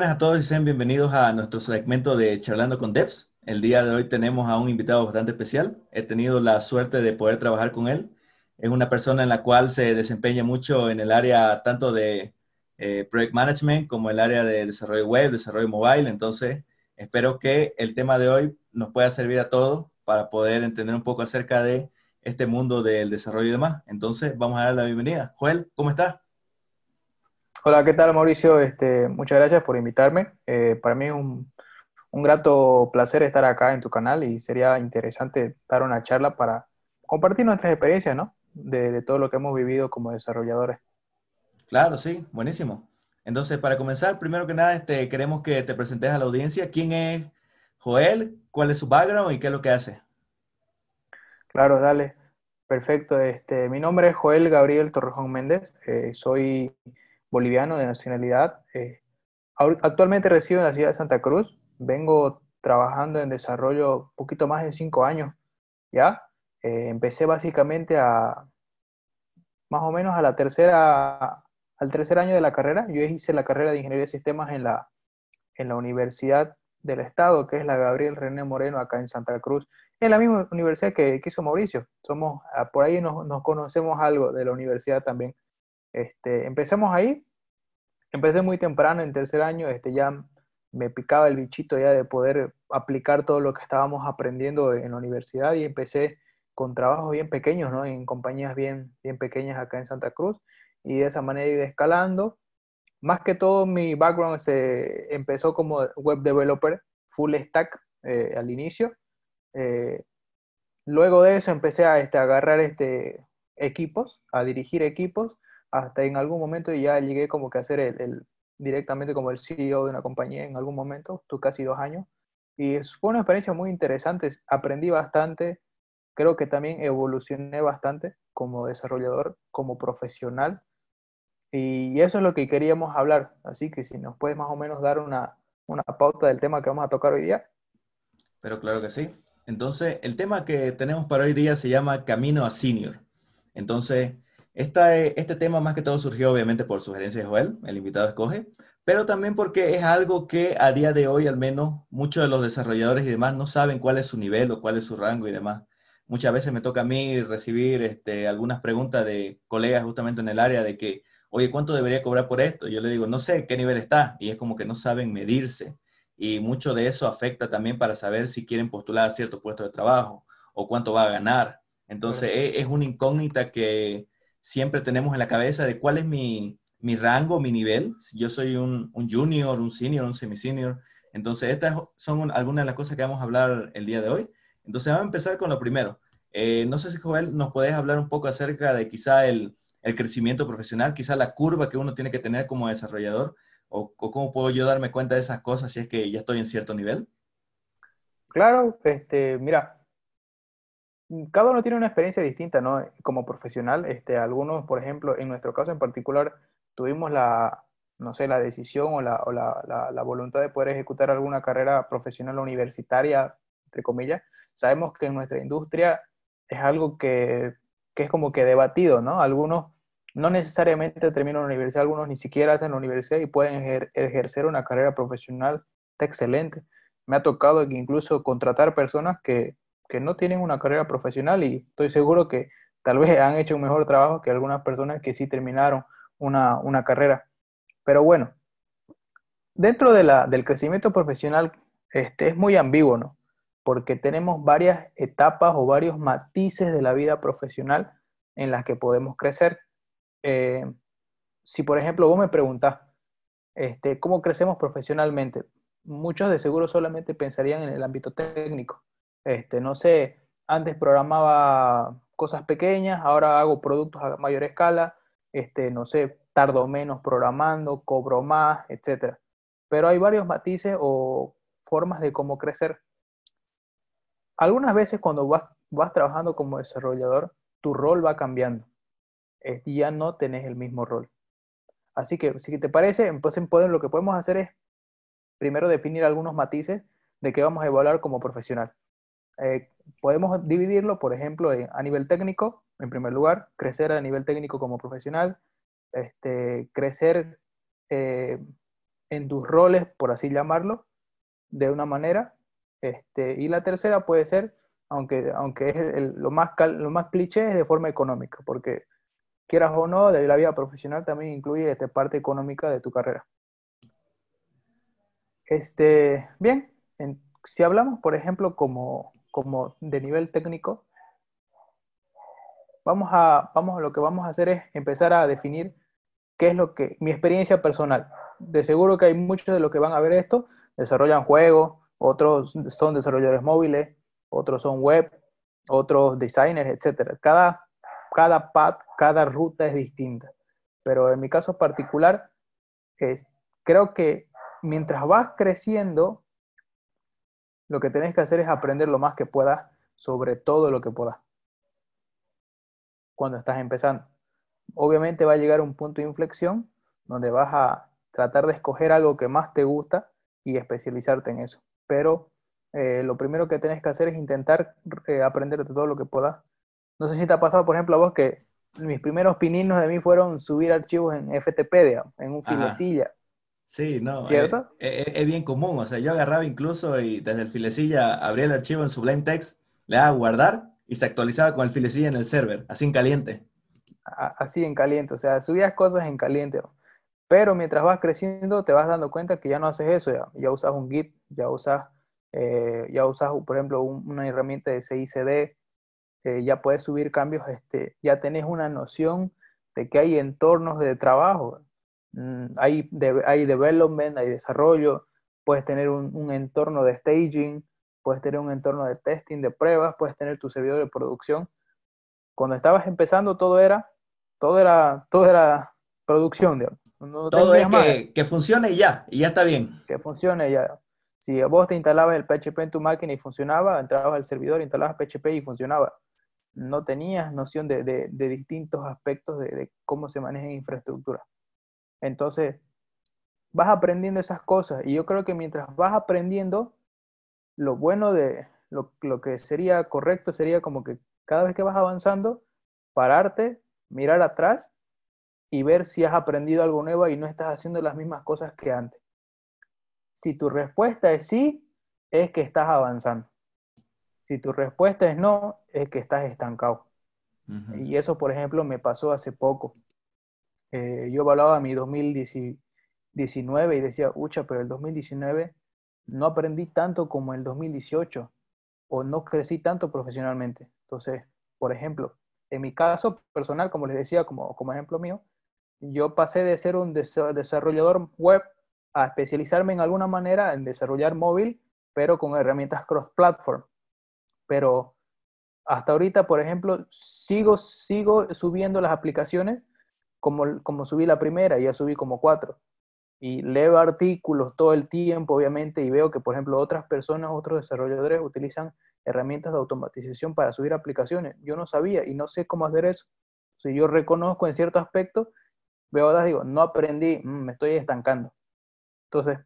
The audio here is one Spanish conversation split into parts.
buenas a todos y sean bienvenidos a nuestro segmento de Charlando con Devs. El día de hoy tenemos a un invitado bastante especial. He tenido la suerte de poder trabajar con él. Es una persona en la cual se desempeña mucho en el área tanto de eh, Project Management como el área de desarrollo web, desarrollo mobile. Entonces, espero que el tema de hoy nos pueda servir a todos para poder entender un poco acerca de este mundo del desarrollo y demás. Entonces, vamos a dar la bienvenida. Joel, ¿cómo estás? Hola, ¿qué tal Mauricio? Este, muchas gracias por invitarme. Eh, para mí es un, grato placer estar acá en tu canal y sería interesante dar una charla para compartir nuestras experiencias, ¿no? De, todo lo que hemos vivido como desarrolladores. Claro, sí, buenísimo. Entonces, para comenzar, primero que nada, este, queremos que te presentes a la audiencia. ¿Quién es Joel? ¿Cuál es su background y qué es lo que hace? Claro, dale. Perfecto. Este, mi nombre es Joel Gabriel Torrejón Méndez. Eh, soy boliviano de nacionalidad. Eh, actualmente resido en la ciudad de Santa Cruz. Vengo trabajando en desarrollo un poquito más de cinco años, ¿ya? Eh, empecé básicamente a, más o menos a la tercera, al tercer año de la carrera. Yo hice la carrera de Ingeniería de Sistemas en la, en la Universidad del Estado, que es la Gabriel René Moreno, acá en Santa Cruz. En la misma universidad que, que hizo Mauricio. Somos, ah, por ahí nos, nos conocemos algo de la universidad también. Este, empezamos ahí, empecé muy temprano, en tercer año, este, ya me picaba el bichito ya de poder aplicar todo lo que estábamos aprendiendo en la universidad y empecé con trabajos bien pequeños, ¿no? En compañías bien, bien pequeñas acá en Santa Cruz y de esa manera ir escalando. Más que todo mi background se empezó como web developer, full stack eh, al inicio. Eh, luego de eso empecé a este, agarrar este, equipos, a dirigir equipos hasta en algún momento ya llegué como que a ser el, directamente como el CEO de una compañía en algún momento, tú casi dos años. Y fue una experiencia muy interesante, aprendí bastante, creo que también evolucioné bastante como desarrollador, como profesional. Y eso es lo que queríamos hablar. Así que si nos puedes más o menos dar una, una pauta del tema que vamos a tocar hoy día. Pero claro que sí. Entonces, el tema que tenemos para hoy día se llama Camino a Senior. Entonces, este tema más que todo surgió obviamente por sugerencia de Joel, el invitado escoge, pero también porque es algo que a día de hoy al menos muchos de los desarrolladores y demás no saben cuál es su nivel o cuál es su rango y demás. Muchas veces me toca a mí recibir este, algunas preguntas de colegas justamente en el área de que, oye, ¿cuánto debería cobrar por esto? yo le digo, no sé qué nivel está y es como que no saben medirse y mucho de eso afecta también para saber si quieren postular a cierto puesto de trabajo o cuánto va a ganar. Entonces es una incógnita que siempre tenemos en la cabeza de cuál es mi, mi rango, mi nivel. Yo soy un, un junior, un senior, un semi-senior. Entonces, estas son algunas de las cosas que vamos a hablar el día de hoy. Entonces, vamos a empezar con lo primero. Eh, no sé si, Joel, nos podés hablar un poco acerca de quizá el, el, crecimiento profesional, quizá la curva que uno tiene que tener como desarrollador, o, o, cómo puedo yo darme cuenta de esas cosas si es que ya estoy en cierto nivel. Claro, este, mira, cada uno tiene una experiencia distinta, ¿no? Como profesional, este, algunos, por ejemplo, en nuestro caso en particular, tuvimos la, no sé, la decisión o la, o la, la, voluntad de poder ejecutar alguna carrera profesional universitaria, entre comillas. Sabemos que en nuestra industria es algo que, que es como que debatido, ¿no? Algunos no necesariamente terminan la universidad, algunos ni siquiera hacen la universidad y pueden ejercer una carrera profesional excelente. Me ha tocado incluso contratar personas que que no tienen una carrera profesional y estoy seguro que tal vez han hecho un mejor trabajo que algunas personas que sí terminaron una, carrera. Pero bueno, dentro de la, del crecimiento profesional este, es muy ambiguo, ¿no? Porque tenemos varias etapas o varios matices de la vida profesional en las que podemos crecer. Eh, si, por ejemplo, vos me preguntás, este, ¿cómo crecemos profesionalmente? Muchos de seguro solamente pensarían en el ámbito técnico, este, no sé, antes programaba cosas pequeñas, ahora hago productos a mayor escala, este, no sé, tardo menos programando, cobro más, etc. Pero hay varios matices o formas de cómo crecer. Algunas veces cuando vas, trabajando como desarrollador, tu rol va cambiando. y ya no tenés el mismo rol. Así que, si te parece, entonces lo que podemos hacer es primero definir algunos matices de qué vamos a evaluar como profesional. Eh, podemos dividirlo, por ejemplo, a nivel técnico, en primer lugar, crecer a nivel técnico como profesional, este, crecer eh, en tus roles, por así llamarlo, de una manera. Este, y la tercera puede ser, aunque, aunque es lo, más, lo más cliché, es de forma económica, porque quieras o no, la vida profesional también incluye esta parte económica de tu carrera. Este, bien, si hablamos, por ejemplo, como, como de nivel técnico, vamos a, vamos, lo que vamos a hacer es empezar a definir qué es lo que, mi experiencia personal. De seguro que hay muchos de los que van a ver esto, desarrollan juegos, otros son desarrolladores móviles, otros son web, otros designers, etc. Cada, cada path, cada ruta es distinta. Pero en mi caso particular, creo que mientras vas creciendo, lo que tenés que hacer es aprender lo más que puedas sobre todo lo que puedas. Cuando estás empezando. Obviamente va a llegar un punto de inflexión donde vas a tratar de escoger algo que más te gusta y especializarte en eso. Pero eh, lo primero que tenés que hacer es intentar eh, aprender de todo lo que puedas. No sé si te ha pasado, por ejemplo, a vos que mis primeros pininos de mí fueron subir archivos en FTP, en un filecilla. Sí, no, ¿cierto? Es, es, bien común, o sea, yo agarraba incluso y desde el filecilla abría el archivo en Sublime Text, le daba a guardar y se actualizaba con el filecilla en el server, así en caliente. Así en caliente, o sea, subías cosas en caliente. Pero mientras vas creciendo te vas dando cuenta que ya no haces eso, ya, ya usas un Git, ya usas, eh, ya usas por ejemplo, una herramienta de CICD, eh, ya puedes subir cambios, este, ya tenés una noción de que hay entornos de trabajo. Mm, hay, hay development, hay desarrollo, puedes tener un, entorno de staging, puedes tener un entorno de testing, de pruebas, puedes tener tu servidor de producción. Cuando estabas empezando todo era, todo era, todo era producción, todo es que, que, funcione y ya, y ya está bien. Que funcione y ya. Si vos te instalabas el PHP en tu máquina y funcionaba, entrabas al servidor, instalabas PHP y funcionaba. No tenías noción de, de, de distintos aspectos de, de, cómo se maneja infraestructura. Entonces, vas aprendiendo esas cosas y yo creo que mientras vas aprendiendo, lo bueno de lo, lo, que sería correcto sería como que cada vez que vas avanzando, pararte, mirar atrás y ver si has aprendido algo nuevo y no estás haciendo las mismas cosas que antes. Si tu respuesta es sí, es que estás avanzando. Si tu respuesta es no, es que estás estancado. Y eso, por ejemplo, me pasó hace poco. Eh, yo evaluaba mi 2019 y decía, ucha, pero el 2019 no aprendí tanto como el 2018 o no crecí tanto profesionalmente. Entonces, por ejemplo, en mi caso personal, como les decía, como, como ejemplo mío, yo pasé de ser un desarrollador web a especializarme en alguna manera en desarrollar móvil, pero con herramientas cross-platform. Pero hasta ahorita, por ejemplo, sigo, sigo subiendo las aplicaciones como, como subí la primera, ya subí como cuatro. Y leo artículos todo el tiempo, obviamente, y veo que, por ejemplo, otras personas, otros desarrolladores utilizan herramientas de automatización para subir aplicaciones. Yo no sabía y no sé cómo hacer eso. Si yo reconozco en cierto aspecto, veo digo, no aprendí, mm, me estoy estancando. Entonces,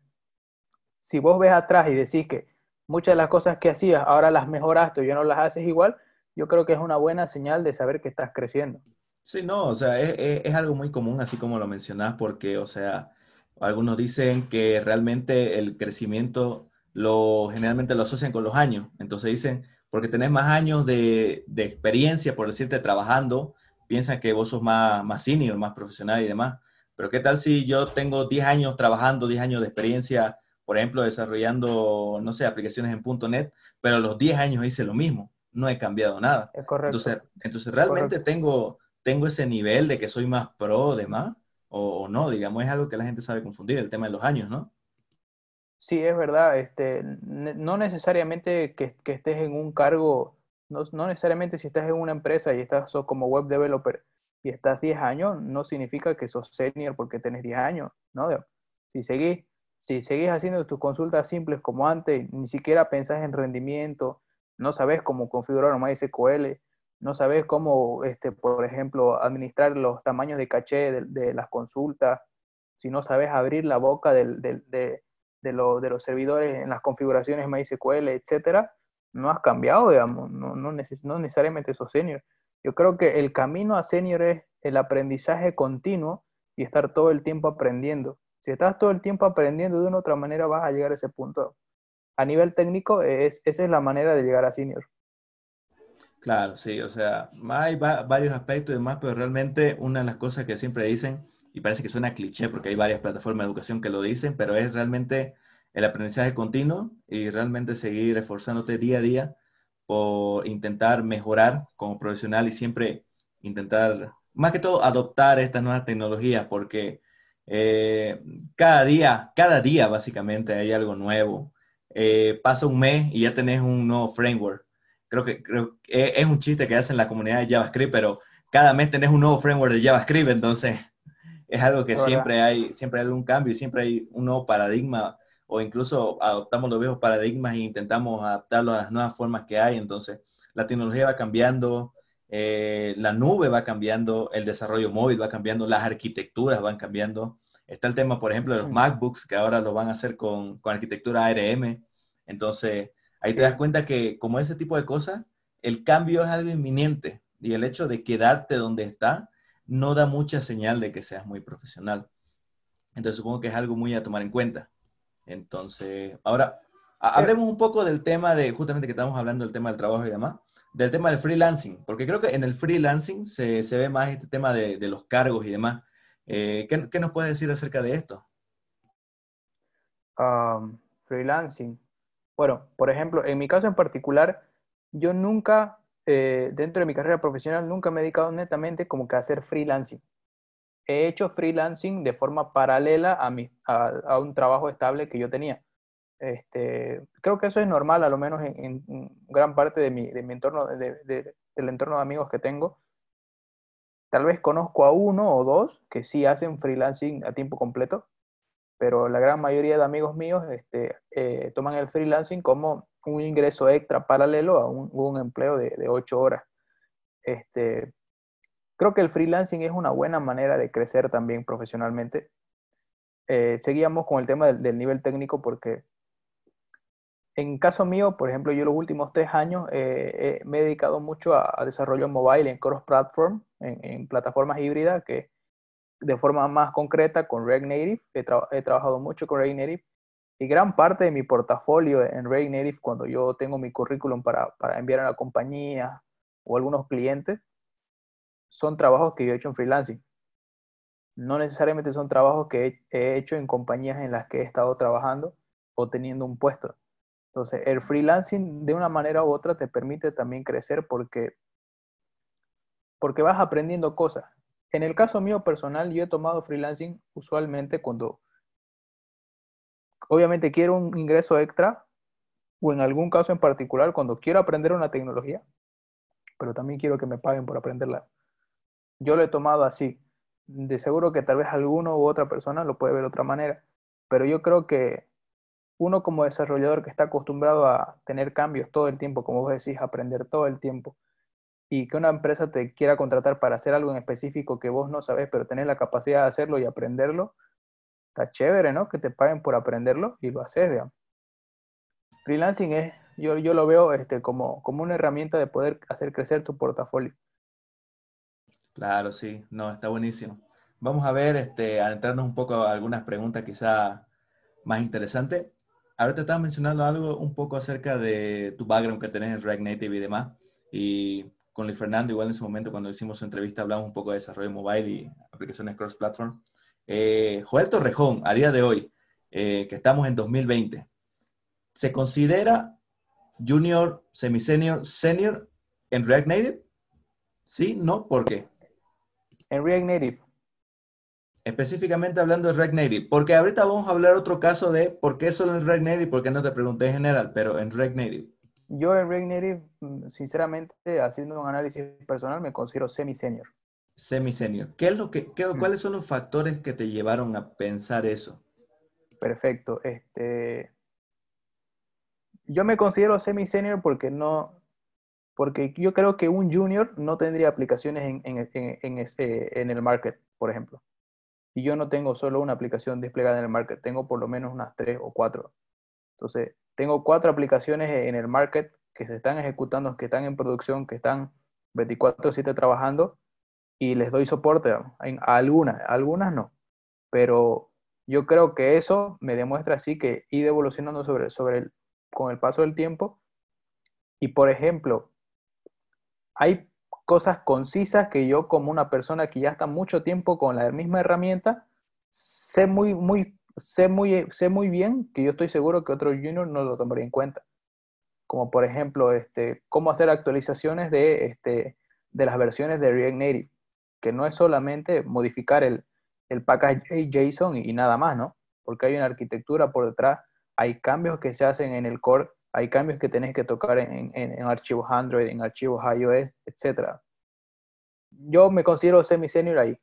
si vos ves atrás y decís que muchas de las cosas que hacías ahora las mejoraste o ya no las haces igual, yo creo que es una buena señal de saber que estás creciendo. Sí, no, o sea, es, algo muy común, así como lo mencionás, porque, o sea, algunos dicen que realmente el crecimiento lo generalmente lo asocian con los años. Entonces dicen, porque tenés más años de, de experiencia, por decirte, trabajando, piensan que vos sos más, más senior, más profesional y demás. Pero ¿qué tal si yo tengo 10 años trabajando, 10 años de experiencia, por ejemplo, desarrollando, no sé, aplicaciones en .NET, pero a los 10 años hice lo mismo, no he cambiado nada. Es correcto. Entonces, entonces realmente tengo tengo ese nivel de que soy más pro de más o, no, digamos, es algo que la gente sabe confundir, el tema de los años, ¿no? Sí, es verdad, este, no necesariamente que, estés en un cargo, no, necesariamente si estás en una empresa y estás como web developer y estás 10 años, no significa que sos senior porque tenés 10 años, ¿no? Si seguís, si seguís haciendo tus consultas simples como antes, ni siquiera pensás en rendimiento, no sabes cómo configurar un MySQL, no sabes cómo, este, por ejemplo, administrar los tamaños de caché de, las consultas, si no sabes abrir la boca de, de, los servidores en las configuraciones MySQL, etcétera, no has cambiado, digamos, no, no, necesariamente sos senior. Yo creo que el camino a senior es el aprendizaje continuo y estar todo el tiempo aprendiendo. Si estás todo el tiempo aprendiendo de una otra manera, vas a llegar a ese punto. A nivel técnico, es, esa es la manera de llegar a senior. Claro, sí, o sea, hay varios aspectos y demás, pero realmente una de las cosas que siempre dicen, y parece que suena cliché porque hay varias plataformas de educación que lo dicen, pero es realmente el aprendizaje continuo y realmente seguir esforzándote día a día por intentar mejorar como profesional y siempre intentar, más que todo, adoptar estas nuevas tecnologías, porque eh, cada día, cada día básicamente hay algo nuevo. Eh, pasa un mes y ya tenés un nuevo framework. Creo que, creo que es un chiste que hacen la comunidad de JavaScript, pero cada mes tenés un nuevo framework de JavaScript, entonces es algo que siempre hay, siempre hay algún cambio y siempre hay un nuevo paradigma o incluso adoptamos los viejos paradigmas e intentamos adaptarlos a las nuevas formas que hay. Entonces, la tecnología va cambiando, eh, la nube va cambiando, el desarrollo móvil va cambiando, las arquitecturas van cambiando. Está el tema, por ejemplo, de los MacBooks, que ahora lo van a hacer con, con arquitectura ARM. Entonces, ahí te das cuenta que como ese tipo de cosas, el cambio es algo inminente y el hecho de quedarte donde está no da mucha señal de que seas muy profesional. Entonces, supongo que es algo muy a tomar en cuenta. Entonces, ahora, hablemos un poco del tema de, justamente que estamos hablando del tema del trabajo y demás, del tema del freelancing, porque creo que en el freelancing se, se ve más este tema de, de los cargos y demás. Eh, ¿qué, ¿qué, nos puedes decir acerca de esto? Um, freelancing. Bueno, por ejemplo, en mi caso en particular, yo nunca, eh, dentro de mi carrera profesional, nunca me he dedicado netamente como que a hacer freelancing he hecho freelancing de forma paralela a, a, un trabajo estable que yo tenía. Este, creo que eso es normal, a lo menos en, gran parte de mi, entorno, de, del entorno de amigos que tengo. Tal vez conozco a uno o dos que sí hacen freelancing a tiempo completo, pero la gran mayoría de amigos míos este, eh, toman el freelancing como un ingreso extra paralelo a un, empleo de, ocho horas. Este, Creo que el freelancing es una buena manera de crecer también profesionalmente. Eh, seguíamos con el tema del, nivel técnico porque en caso mío, por ejemplo, yo los últimos tres años eh, me he dedicado mucho a, desarrollo mobile en cross-platform, en, plataformas híbridas, que de forma más concreta con React Native. He, trabajado mucho con React Native y gran parte de mi portafolio en React Native, cuando yo tengo mi currículum para, para enviar a la compañía o algunos clientes, son trabajos que yo he hecho en freelancing. No necesariamente son trabajos que he hecho en compañías en las que he estado trabajando o teniendo un puesto. Entonces, el freelancing de una manera u otra te permite también crecer porque, porque vas aprendiendo cosas. En el caso mío personal, yo he tomado freelancing usualmente cuando, obviamente, quiero un ingreso extra o en algún caso en particular, cuando quiero aprender una tecnología, pero también quiero que me paguen por aprenderla. Yo lo he tomado así. De seguro que tal vez alguno u otra persona lo puede ver de otra manera, pero yo creo que uno como desarrollador que está acostumbrado a tener cambios todo el tiempo, como vos decís, aprender todo el tiempo, y que una empresa te quiera contratar para hacer algo en específico que vos no sabes, pero tenés la capacidad de hacerlo y aprenderlo, está chévere, ¿no? Que te paguen por aprenderlo y lo haces, digamos. Freelancing es, yo, yo lo veo este, como, como una herramienta de poder hacer crecer tu portafolio. Claro, sí, no, está buenísimo. Vamos a ver, este, adentrarnos un poco a algunas preguntas quizá más interesantes. Ahorita estabas mencionando algo un poco acerca de tu background que tenés en React Native y demás. Y con Luis Fernando, igual en ese momento cuando hicimos su entrevista, hablamos un poco de desarrollo mobile y aplicaciones cross-platform. Eh, Joel Torrejón, a día de hoy, eh, que estamos en 2020, ¿se considera junior, semi-senior, senior en React Native? ¿Sí? ¿No? ¿Por qué? en React Native. Específicamente hablando de React Native, porque ahorita vamos a hablar otro caso de por qué solo en React Native, porque no te pregunté en general, pero en React Native. Yo en React Native, mm, sinceramente, haciendo un análisis personal, me considero semi-senior. Semi-senior. ¿Qué es lo que, qué, mm. ¿Cuáles son los factores que te llevaron a pensar eso? Perfecto. Este, yo me considero semi-senior porque no, porque yo creo que un junior no tendría aplicaciones en, en, en, este, en, el market, por ejemplo. Y yo no tengo solo una aplicación desplegada en el market, tengo por lo menos unas tres o cuatro. Entonces, tengo cuatro aplicaciones en el market que se están ejecutando, que están en producción, que están 24/7 trabajando y les doy soporte a algunas, algunas no. Pero Yo creo que eso me demuestra así que ido evolucionando sobre, sobre el, con el paso del tiempo. Y por ejemplo, hay cosas concisas que yo como una persona que ya está mucho tiempo con la misma herramienta, sé muy, muy, sé muy, sé muy bien que yo estoy seguro que otro junior no lo tomaría en cuenta. Como por ejemplo, este, cómo hacer actualizaciones de, este, de las versiones de React Native, que no es solamente modificar el, el package JSON y nada más, ¿no? Porque hay una arquitectura por detrás, hay cambios que se hacen en el core hay cambios que tenés que tocar en, en, archivos Android, en archivos iOS, etc. Yo me considero semi-senior ahí.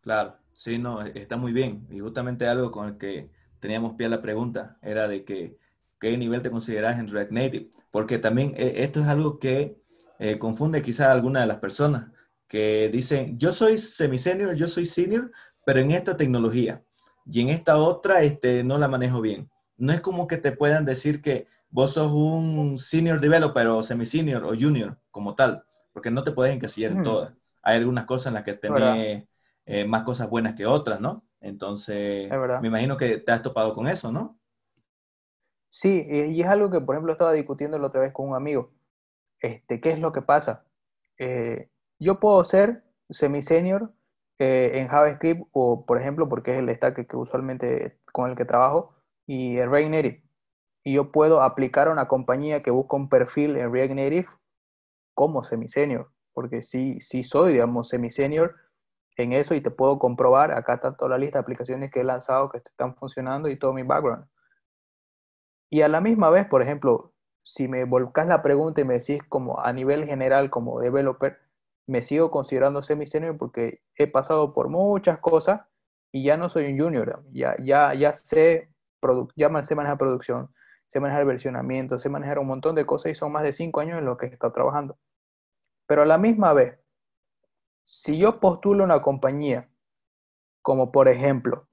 Claro, sí, no, está muy bien. Y justamente algo con el que teníamos pie a la pregunta era de que qué nivel te consideras en React Native. Porque también eh, esto es algo que eh, confunde quizás a alguna de las personas que dicen, yo soy semi-senior, yo soy senior, pero en esta tecnología. Y en esta otra este, no la manejo bien no es como que te puedan decir que vos sos un senior developer o semi-senior o junior como tal, porque no te puedes encasillar en todas. Hay algunas cosas en las que tenés eh, más cosas buenas que otras, ¿no? Entonces, me imagino que te has topado con eso, ¿no? Sí, y es algo que, por ejemplo, estaba discutiendo la otra vez con un amigo. Este, ¿Qué es lo que pasa? Eh, yo puedo ser semi-senior eh, en JavaScript o, por ejemplo, porque es el stack que usualmente con el que trabajo, y React Native. Y yo puedo aplicar a una compañía que busca un perfil en React Native como semi-senior, porque sí, sí soy, digamos, semi-senior en eso y te puedo comprobar, acá está toda la lista de aplicaciones que he lanzado que están funcionando y todo mi background. Y a la misma vez, por ejemplo, si me volcas la pregunta y me decís como a nivel general como developer, me sigo considerando semi-senior porque he pasado por muchas cosas y ya no soy un junior, ya, ya, ya sé ya sé manejar producción, sé manejar versionamiento, sé manejar un montón de cosas y son más de cinco años en lo que he estado trabajando. Pero a la misma vez, si yo postulo una compañía, como por ejemplo,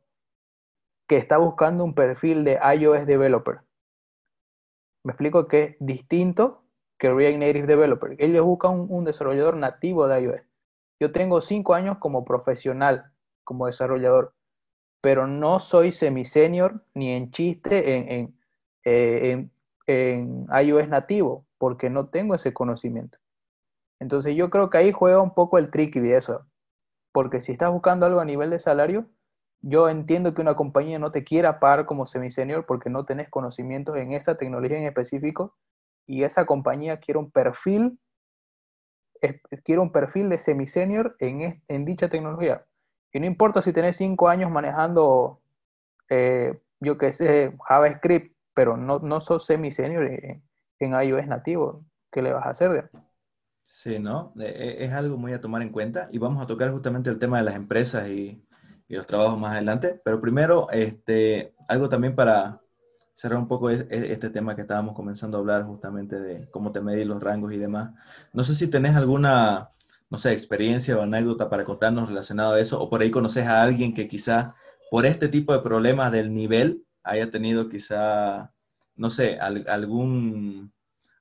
que está buscando un perfil de iOS developer, me explico que es distinto que React Native Developer. Ellos buscan un, desarrollador nativo de iOS. Yo tengo cinco años como profesional, como desarrollador pero no soy semi-senior ni en chiste en, en, eh, iOS nativo, porque no tengo ese conocimiento. Entonces yo creo que ahí juega un poco el tricky de eso, porque si estás buscando algo a nivel de salario, yo entiendo que una compañía no te quiera pagar como semi-senior porque no tenés conocimientos en esa tecnología en específico y esa compañía quiere un perfil, quiere un perfil de semi-senior en, en dicha tecnología. Y no importa si tenés cinco años manejando, eh, yo qué sé, JavaScript, pero no, no sos semi-senior en, iOS nativo, ¿qué le vas a hacer? Sí, ¿no? E, e, es algo muy a tomar en cuenta y vamos a tocar justamente el tema de las empresas y, los trabajos más adelante, pero primero, este, algo también para cerrar un poco este tema que estábamos comenzando a hablar justamente de cómo te medís los rangos y demás. No sé si tenés alguna no sé, experiencia o anécdota para contarnos relacionado a eso, o por ahí conoces a alguien que quizá por este tipo de problemas del nivel haya tenido quizá, no sé, algún,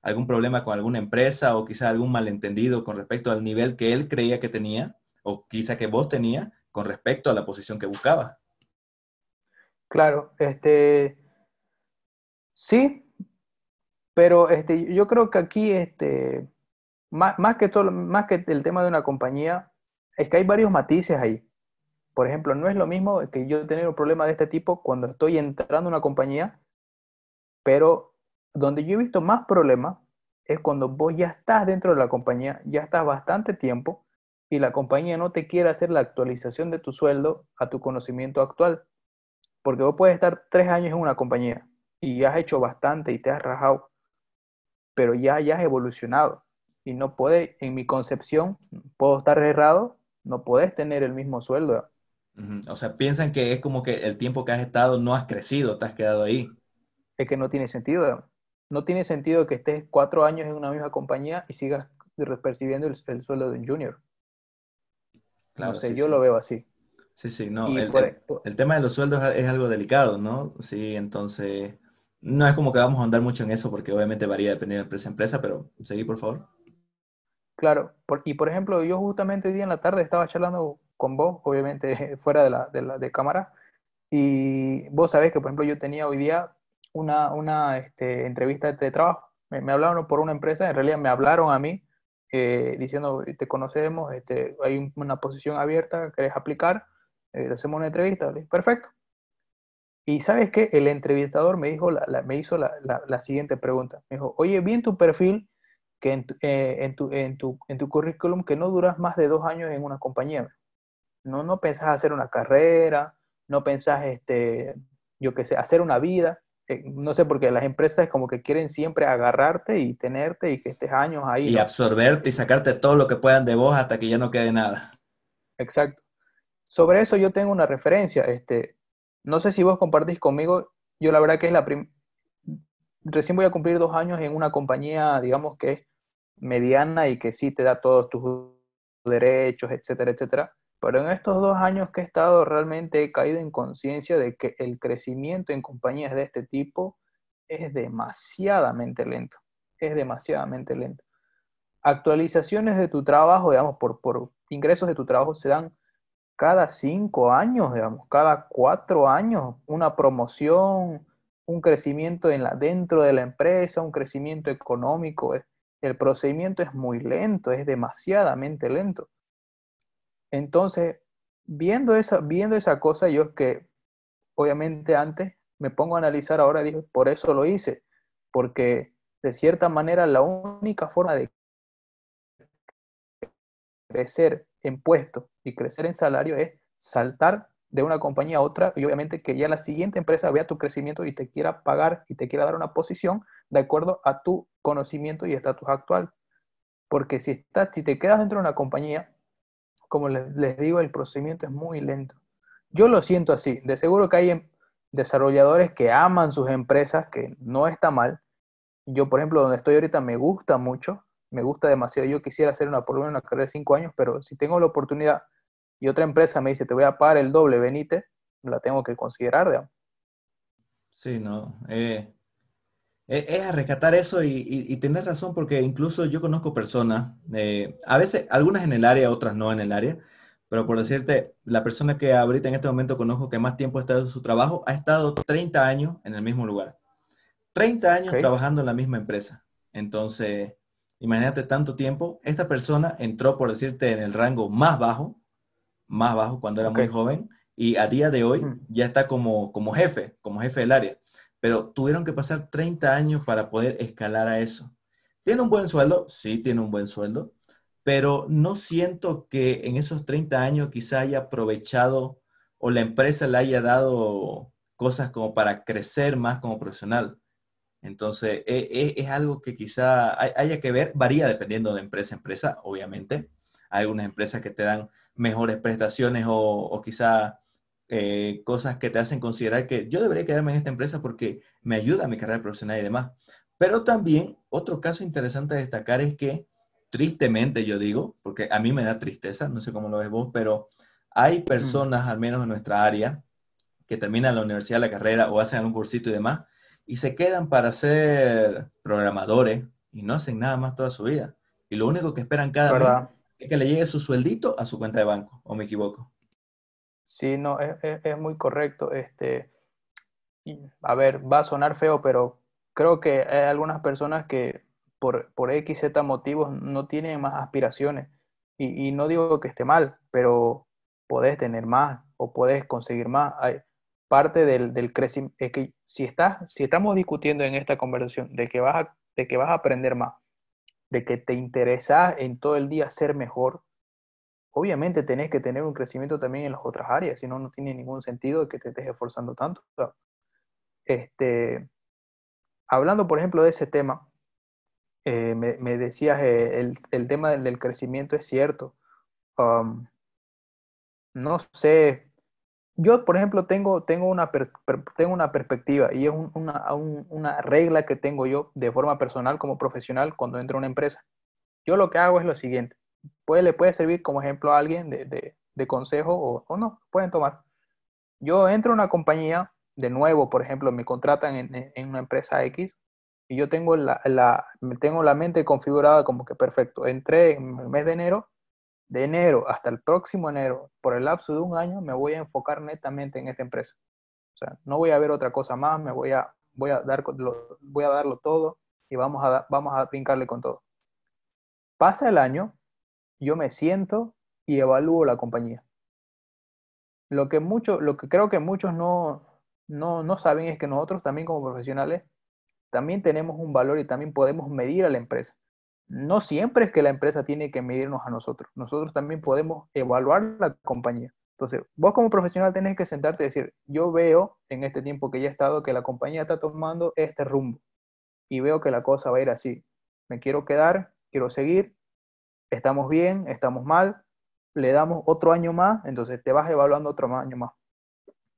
algún problema con alguna empresa o quizá algún malentendido con respecto al nivel que él creía que tenía o quizá que vos tenía con respecto a la posición que buscaba. Claro, este, sí, pero este, yo creo que aquí, este, más, que todo, más que el tema de una compañía, es que hay varios matices ahí. Por ejemplo, no es lo mismo que yo tener un problema de este tipo cuando estoy entrando a una compañía, pero donde yo he visto más problemas es cuando vos ya estás dentro de la compañía, ya estás bastante tiempo y la compañía no te quiere hacer la actualización de tu sueldo a tu conocimiento actual. Porque vos puedes estar tres años en una compañía y ya has hecho bastante y te has rajado, pero ya, ya has evolucionado y no puede, en mi concepción, puedo estar errado, no puedes tener el mismo sueldo. O sea, piensan que es como que el tiempo que has estado no has crecido, te has quedado ahí. Es que no tiene sentido. No tiene sentido que estés cuatro años en una misma compañía y sigas percibiendo el, sueldo de un junior. Claro, no sé, yo lo veo así. Sí, sí, no. El, el, tema de los sueldos es algo delicado, ¿no? Sí, entonces, no es como que vamos a andar mucho en eso porque obviamente varía dependiendo de empresa a empresa, pero seguí, por favor. Claro, y por ejemplo, yo justamente hoy día en la tarde estaba charlando con vos, obviamente fuera de la, de la de cámara, Y vos sabés que, por ejemplo, yo tenía hoy día una, una este, entrevista de trabajo. Me, me, hablaron por una empresa, en realidad me hablaron a mí eh, diciendo, te conocemos, este, hay una posición abierta, querés aplicar, eh, hacemos una entrevista. Perfecto. Y sabes qué, el entrevistador me, dijo la, me hizo la, la, siguiente pregunta. Me dijo, oye, vi en tu perfil que en tu, eh, en, tu, en, tu, en tu currículum que no duras más de dos años en una compañía. No, no pensás hacer una carrera, no pensás, este, yo qué sé, hacer una vida. Eh, no sé, porque las empresas como que quieren siempre agarrarte y tenerte y que estés años ahí. Y absorberte y sacarte todo lo que puedan de vos hasta que ya no quede nada. Exacto. Sobre eso yo tengo una referencia. Este, no sé si vos compartís conmigo, yo la verdad que es la primera, recién voy a cumplir dos años en una compañía, digamos que es mediana y que sí te da todos tus derechos, etcétera, etcétera. Pero en estos dos años que he estado realmente he caído en conciencia de que el crecimiento en compañías de este tipo es demasiadamente lento, es demasiadamente lento. Actualizaciones de tu trabajo, digamos, por, por ingresos de tu trabajo se dan cada cinco años, digamos, cada cuatro años, una promoción, un crecimiento en la, dentro de la empresa, un crecimiento económico. El procedimiento es muy lento, es demasiadamente lento. Entonces, viendo esa, viendo esa cosa, yo que obviamente antes me pongo a analizar ahora, dije, por eso lo hice, porque de cierta manera la única forma de crecer en puesto y crecer en salario es saltar de una compañía a otra y obviamente que ya la siguiente empresa vea tu crecimiento y te quiera pagar y te quiera dar una posición de acuerdo a tu conocimiento y estatus actual. Porque si, estás, si te quedas dentro de una compañía, como les, digo, el procedimiento es muy lento. Yo lo siento así. De seguro que hay em, desarrolladores que aman sus empresas, que no está mal. Yo, por ejemplo, donde estoy ahorita me gusta mucho, me gusta demasiado. Yo quisiera hacer una, por lo una carrera de cinco años, pero si tengo la oportunidad y otra empresa me dice, te voy a pagar el doble, venite, la tengo que considerar, digamos. Sí, no. Eh, es a rescatar eso y, y, tener razón porque incluso yo conozco personas, eh, a veces algunas en el área, otras no en el área, pero por decirte, la persona que ahorita en este momento conozco que más tiempo ha estado en su trabajo ha estado 30 años en el mismo lugar. 30 años trabajando en la misma empresa. Entonces, imagínate tanto tiempo. Esta persona entró, por decirte, en el rango más bajo, más bajo cuando era muy joven, y a día de hoy ya está como, como jefe, como jefe del área pero tuvieron que pasar 30 años para poder escalar a eso. ¿Tiene un buen sueldo? Sí, tiene un buen sueldo, pero no siento que en esos 30 años quizá haya aprovechado o la empresa le haya dado cosas como para crecer más como profesional. Entonces, e, e, es, algo que quizá haya que ver, varía dependiendo de empresa a empresa, obviamente. Hay algunas empresas que te dan mejores prestaciones o, o quizá eh, cosas que te hacen considerar que yo debería quedarme en esta empresa porque me ayuda a mi carrera profesional y demás. Pero también otro caso interesante a destacar es que, tristemente yo digo, porque a mí me da tristeza, no sé cómo lo ves vos, pero hay personas, al menos en nuestra área, que terminan la universidad, la carrera o hacen algún cursito y demás, y se quedan para ser programadores y no hacen nada más toda su vida. Y lo único que esperan cada mes es que le llegue su sueldito a su cuenta de banco, o me equivoco. Sí, no, es, muy correcto. Este, a ver, va a sonar feo, pero creo que hay algunas personas que por, por X, Z motivos no tienen más aspiraciones. Y, no digo que esté mal, pero podés tener más o podés conseguir más. Hay, parte del, del crecimiento es que si, estás, si estamos discutiendo en esta conversación de que, vas a, de que vas a aprender más, de que te interesa en todo el día ser mejor, obviamente tenés que tener un crecimiento también en las otras áreas, si no, no tiene ningún sentido que te estés esforzando tanto. Este, hablando, por ejemplo, de ese tema, eh, me, decías, eh, el, tema del, crecimiento es cierto. Um, no sé, yo, por ejemplo, tengo, tengo, una, tengo una perspectiva y es una, una regla que tengo yo de forma personal como profesional cuando entro a una empresa. Yo lo que hago es lo siguiente puede, le puede servir como ejemplo a alguien de, de, consejo o, o, no, pueden tomar. Yo entro a una compañía, de nuevo, por ejemplo, me contratan en, en una empresa X y yo tengo la, la, tengo la mente configurada como que perfecto. Entré en el mes de enero, de enero hasta el próximo enero, por el lapso de un año, me voy a enfocar netamente en esta empresa. sea, no voy a ver otra cosa más, me voy a, voy a, dar, voy a darlo todo y vamos a, vamos a brincarle con todo. Pasa el año, yo me siento y evalúo la compañía. Lo que, mucho, lo que creo que muchos no, no, no saben es que nosotros también como profesionales también tenemos un valor y también podemos medir a la empresa. No siempre es que la empresa tiene que medirnos a nosotros. Nosotros también podemos evaluar la compañía. Entonces, vos como profesional tenés que sentarte y decir, yo veo en este tiempo que ya he estado que la compañía está tomando este rumbo y veo que la cosa va a ir así. Me quiero quedar, quiero seguir, estamos bien, estamos mal, le damos otro año más, entonces te vas evaluando otro año más.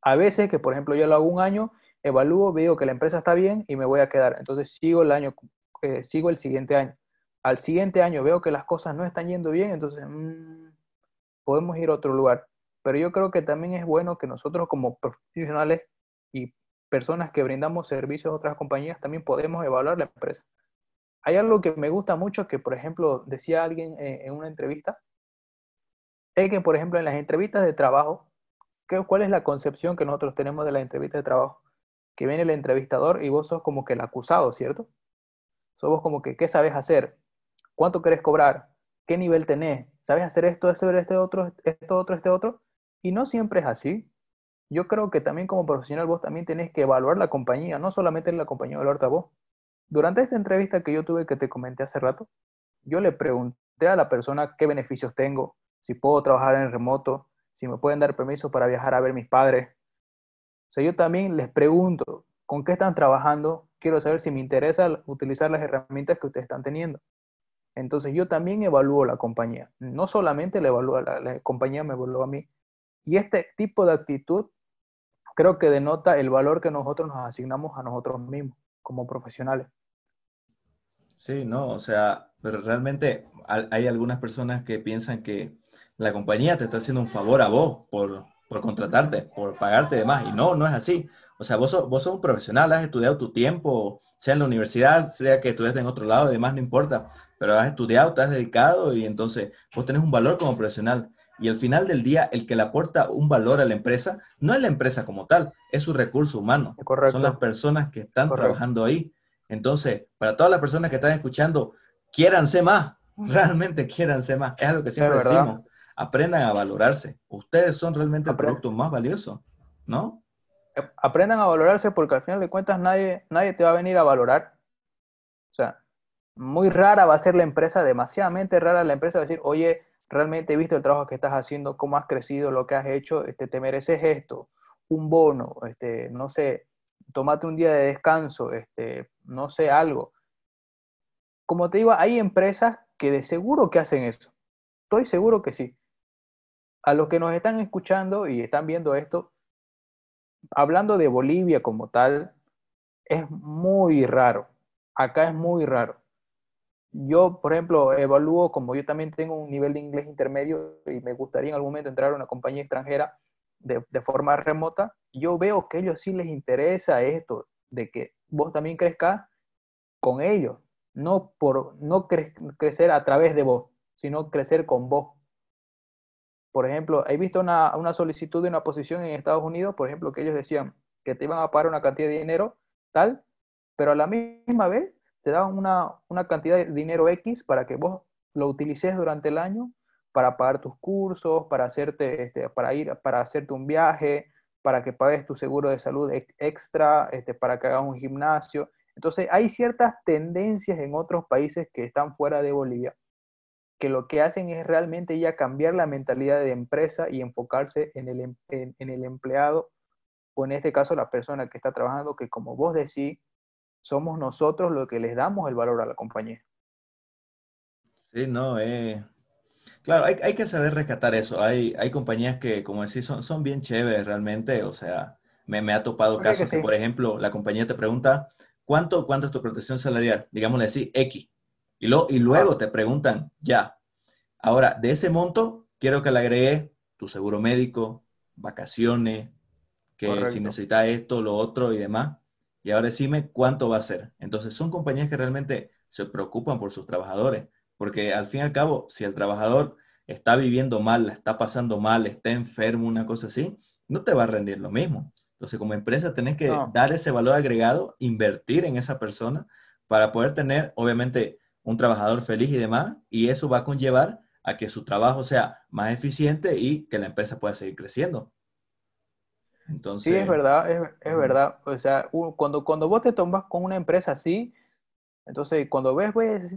A veces que, por ejemplo, yo lo hago un año, evalúo, veo que la empresa está bien y me voy a quedar. Entonces sigo el año, eh, sigo el siguiente año. Al siguiente año veo que las cosas no están yendo bien, entonces mm, podemos ir a otro lugar. Pero yo creo que también es bueno que nosotros como profesionales y personas que brindamos servicios a otras compañías también podemos evaluar la empresa. Hay algo que me gusta mucho que, por ejemplo, decía alguien en una entrevista, es que, por ejemplo, en las entrevistas de trabajo, ¿cuál es la concepción que nosotros tenemos de la entrevista de trabajo? Que viene el entrevistador y vos sos como que el acusado, ¿cierto? Sos vos como que, ¿qué sabes hacer? ¿Cuánto querés cobrar? ¿Qué nivel tenés? ¿Sabes hacer esto, esto, este otro, esto, otro, este otro? Y no siempre es así. Yo creo que también como profesional vos también tenés que evaluar la compañía, no solamente la compañía evaluarte a vos. Durante esta entrevista que yo tuve que te comenté hace rato, yo le pregunté a la persona qué beneficios tengo, si puedo trabajar en remoto, si me pueden dar permiso para viajar a ver mis padres. O sea, yo también les pregunto, ¿con qué están trabajando? Quiero saber si me interesa utilizar las herramientas que ustedes están teniendo. Entonces yo también evalúo la compañía. No solamente la, evalúa, la, compañía me evalúa a mí. Y este tipo de actitud creo que denota el valor que nosotros nos asignamos a nosotros mismos como profesionales. Sí, no, o sea, pero realmente hay algunas personas que piensan que la compañía te está haciendo un favor a vos por, por contratarte, por pagarte de más. Y no, no es así. O sea, vos, vos sos un profesional, has estudiado tu tiempo, sea en la universidad, sea que estudiaste en otro lado y demás, no importa. Pero has estudiado, te has dedicado y entonces vos tenés un valor como profesional. Y al final del día, el que le aporta un valor a la empresa no es la empresa como tal, es su recurso humano. Son las personas que están trabajando ahí. Entonces, para todas las personas que están escuchando, quiéranse más, realmente quiéranse más. Es algo que siempre decimos aprendan a valorarse. Ustedes son realmente el producto más valioso, ¿no? Aprendan a valorarse porque al final de cuentas nadie, nadie te va a venir a valorar. O sea, muy rara va a ser la empresa, demasiadamente rara la empresa va a decir, oye, realmente he visto el trabajo que estás haciendo, cómo has crecido, lo que has hecho, este, te mereces esto, un bono, este, no sé, tomate un día de descanso, este, no sé, algo. Como te digo, hay empresas que de seguro que hacen eso. Estoy seguro que sí a los que nos están escuchando y están viendo esto, hablando de Bolivia como tal, es muy raro. Acá es muy raro. Yo, por ejemplo, evalúo, como yo también tengo un nivel de inglés intermedio y me gustaría en algún momento entrar a una compañía extranjera de, forma remota, yo veo que a ellos sí les interesa esto, de que vos también crezcas con ellos, no por no crecer a través de vos, sino crecer con vos. Por ejemplo, he visto una, solicitud de una posición en Estados Unidos, por ejemplo, que ellos decían que te iban a pagar una cantidad de dinero tal, pero a la misma vez te daban una, cantidad de dinero X para que vos lo utilices durante el año para pagar tus cursos, para hacerte, este, para ir, para hacerte un viaje, para que pagues tu seguro de salud extra, este, para que hagas un gimnasio. Entonces, hay ciertas tendencias en otros países que están fuera de Bolivia que lo que hacen es realmente ya cambiar la mentalidad de empresa y enfocarse en el, em, en, el empleado o en este caso la persona que está trabajando, que como vos decís, somos nosotros los que les damos el valor a la compañía. Sí, no, eh, claro, hay, hay, que saber rescatar eso. Hay, hay compañías que, como decís, son, son bien chéveres realmente. O sea, me, me ha topado casos que, por ejemplo, la compañía te pregunta, ¿cuánto, ¿cuánto es tu protección salarial? Digámosle así, X. Y, y luego te preguntan, ya, ahora, de ese monto, quiero que le agregue tu seguro médico, vacaciones, que si necesitas esto, lo otro y demás. Y ahora decime cuánto va a ser. Entonces, son compañías que realmente se preocupan por sus trabajadores, porque al fin y al cabo, si el trabajador está viviendo mal, está pasando mal, está enfermo, una cosa así, no te va a rendir lo mismo. Entonces, como empresa, tenés que dar ese valor agregado, invertir en esa persona para poder tener, obviamente, un trabajador feliz y demás, y eso va a conllevar a que su trabajo sea más eficiente y que la empresa pueda seguir creciendo. Entonces, sí, es verdad, es, verdad. O sea, cuando, cuando vos te tomas con una empresa así, entonces cuando ves,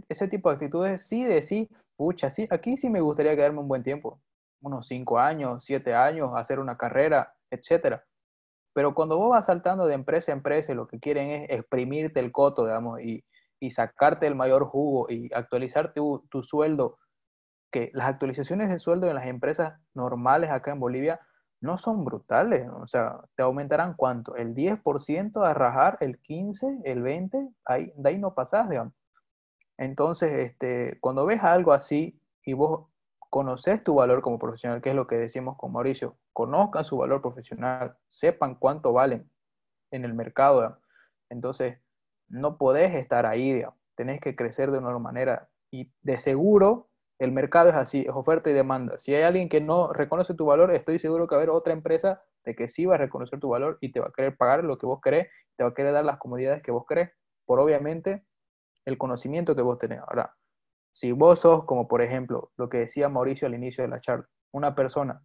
ese tipo de actitudes, sí decís, pucha, sí, aquí sí me gustaría quedarme un buen tiempo, unos cinco años, siete años, hacer una carrera, etcétera. Pero cuando vos vas saltando de empresa a empresa, lo que quieren es exprimirte el coto, digamos, y, y sacarte el mayor jugo y actualizar tu, tu sueldo, que las actualizaciones de sueldo en las empresas normales acá en Bolivia no son brutales, o sea, te aumentarán cuánto, el 10% a rajar, el 15, el 20, ahí, de ahí no pasás, digamos. Entonces, este, cuando ves algo así y vos conoces tu valor como profesional, que es lo que decimos con Mauricio, conozcan su valor profesional, sepan cuánto valen en el mercado, entonces no podés estar ahí, digamos. tenés que crecer de una manera y de seguro el mercado es así, es oferta y demanda. Si hay alguien que no reconoce tu valor, estoy seguro que va a haber otra empresa de que sí va a reconocer tu valor y te va a querer pagar lo que vos querés, te va a querer dar las comodidades que vos querés, por obviamente el conocimiento que vos tenés. Ahora, si vos sos, como por ejemplo, lo que decía Mauricio al inicio de la charla, una persona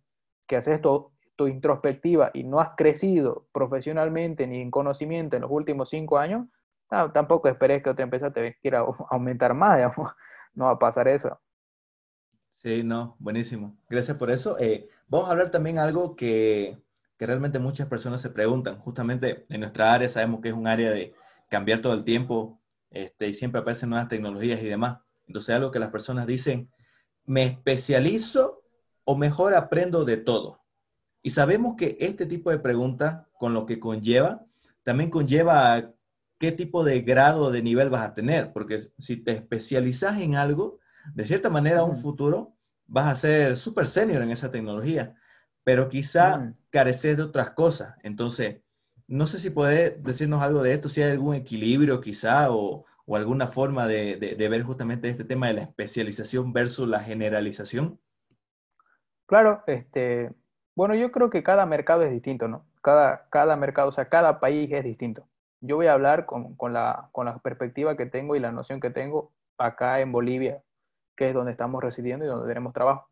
que haces tu, tu introspectiva y no has crecido profesionalmente ni en conocimiento en los últimos cinco años, tampoco esperes que otra empresa te quiera aumentar más, digamos. no va a pasar eso. Sí, no, buenísimo. Gracias por eso. Eh, vamos a hablar también algo que, que, realmente muchas personas se preguntan. Justamente en nuestra área sabemos que es un área de cambiar todo el tiempo este, y siempre aparecen nuevas tecnologías y demás. Entonces, algo que las personas dicen, ¿me especializo o mejor aprendo de todo? Y sabemos que este tipo de pregunta, con lo que conlleva, también conlleva qué tipo de grado de nivel vas a tener, porque si te especializas en algo, de cierta manera, un futuro vas a ser súper senior en esa tecnología, pero quizá careces de otras cosas. Entonces, no sé si puedes decirnos algo de esto, si hay algún equilibrio quizá o, alguna forma de, ver justamente este tema de la especialización versus la generalización. Claro, este, bueno, yo creo que cada mercado es distinto, ¿no? Cada, cada mercado, o sea, cada país es distinto. Yo voy a hablar con, la, con la perspectiva que tengo y la noción que tengo acá en Bolivia, que es donde estamos residiendo y donde tenemos trabajo.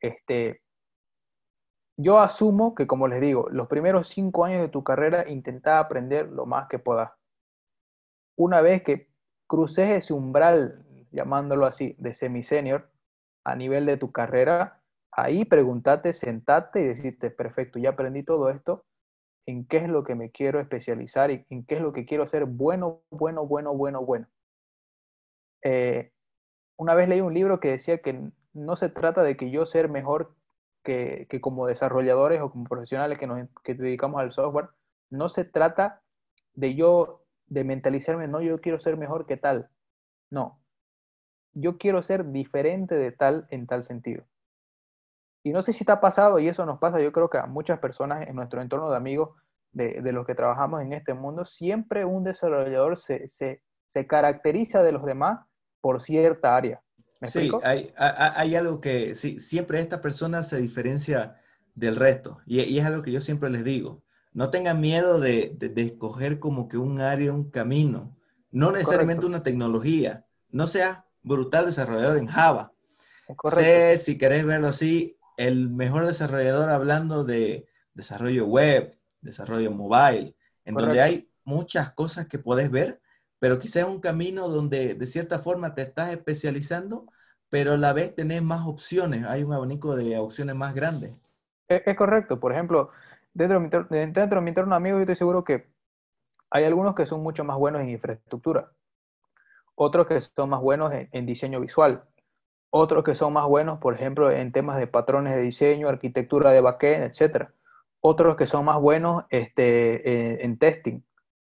Este, yo asumo que, como les digo, los primeros cinco años de tu carrera intenta aprender lo más que puedas. Una vez que cruces ese umbral, llamándolo así, de semi-senior, a nivel de tu carrera, ahí pregúntate, sentate y decirte, perfecto, ya aprendí todo esto, en qué es lo que me quiero especializar y en qué es lo que quiero hacer bueno, bueno, bueno, bueno, bueno. Eh, una vez leí un libro que decía que no se trata de que yo ser mejor que, como desarrolladores o como profesionales que nos que dedicamos al software, no se trata de yo, de mentalizarme, no, yo quiero ser mejor que tal. No, yo quiero ser diferente de tal en tal sentido. Y no sé si está pasado, y eso nos pasa, yo creo que a muchas personas en nuestro entorno de amigos, de, los que trabajamos en este mundo, siempre un desarrollador se, se, se caracteriza de los demás por cierta área. sí, hay, hay, algo que sí, siempre esta persona se diferencia del resto y, y, es algo que yo siempre les digo. No tengan miedo de, de, escoger como que un área, un camino, no necesariamente una tecnología. No seas brutal desarrollador en Java. Sé, si querés verlo así, el mejor desarrollador hablando de desarrollo web, desarrollo mobile, en donde hay muchas cosas que podés ver pero quizás es un camino donde de cierta forma te estás especializando, pero a la vez tenés más opciones, hay un abanico de opciones más grandes. Es, correcto, por ejemplo, dentro de, mi, dentro de mi amigo yo estoy seguro que hay algunos que son mucho más buenos en infraestructura, otros que son más buenos en, diseño visual, otros que son más buenos, por ejemplo, en temas de patrones de diseño, arquitectura de backend, etc. Otros que son más buenos este, en testing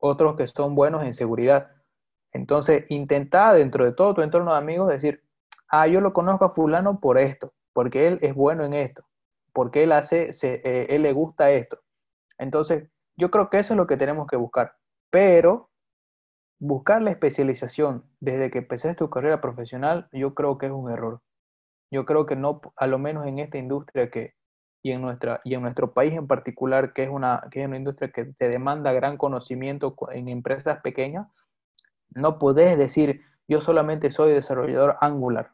otros que son buenos en seguridad. Entonces, intenta dentro de todo tu entorno de amigos decir, ah, yo lo conozco a fulano por esto, porque él es bueno en esto, porque él hace, se, eh, él le gusta esto. Entonces, yo creo que eso es lo que tenemos que buscar. Pero buscar la especialización desde que empezaste tu carrera profesional, yo creo que es un error. Yo creo que no, a lo menos en esta industria que, y en, nuestra, y en nuestro país en particular, que es, una, que es una industria que te demanda gran conocimiento en empresas pequeñas, no puedes decir, yo solamente soy desarrollador Angular.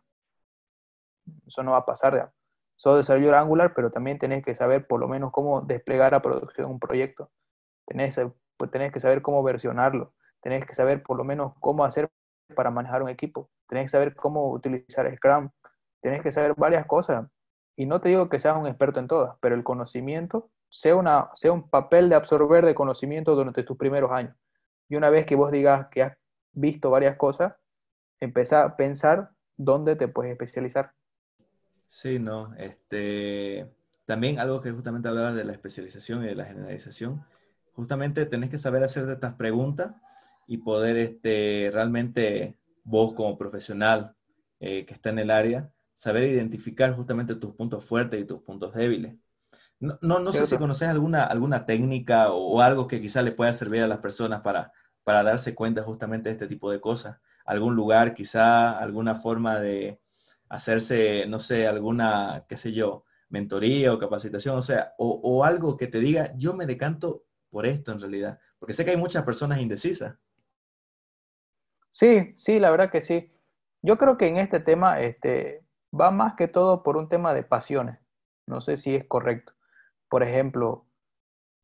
Eso no va a pasar. Soy desarrollador Angular, pero también tenés que saber por lo menos cómo desplegar a producción un proyecto. Tenés, pues, tenés que saber cómo versionarlo. Tenés que saber por lo menos cómo hacer para manejar un equipo. Tenés que saber cómo utilizar Scrum. Tenés que saber varias cosas y no te digo que seas un experto en todas, pero el conocimiento sea, una, sea un papel de absorber de conocimiento durante tus primeros años. Y una vez que vos digas que has visto varias cosas, empezar a pensar dónde te puedes especializar. Sí, no, este, también algo que justamente hablabas de la especialización y de la generalización, justamente tenés que saber hacerte estas preguntas y poder este, realmente vos como profesional eh, que está en el área, saber identificar justamente tus puntos fuertes y tus puntos débiles. No, no, sé si conoces alguna, alguna técnica o, algo que quizá le pueda servir a las personas para, para darse cuenta justamente de este tipo de cosas. Algún lugar, quizá alguna forma de hacerse, no sé, alguna, qué sé yo, mentoría o capacitación, o sea, o, o algo que te diga, yo me decanto por esto en realidad, porque sé que hay muchas personas indecisas. Sí, sí, la verdad que sí. Yo creo que en este tema, este, va más que todo por un tema de pasiones. No sé si es correcto. Por ejemplo,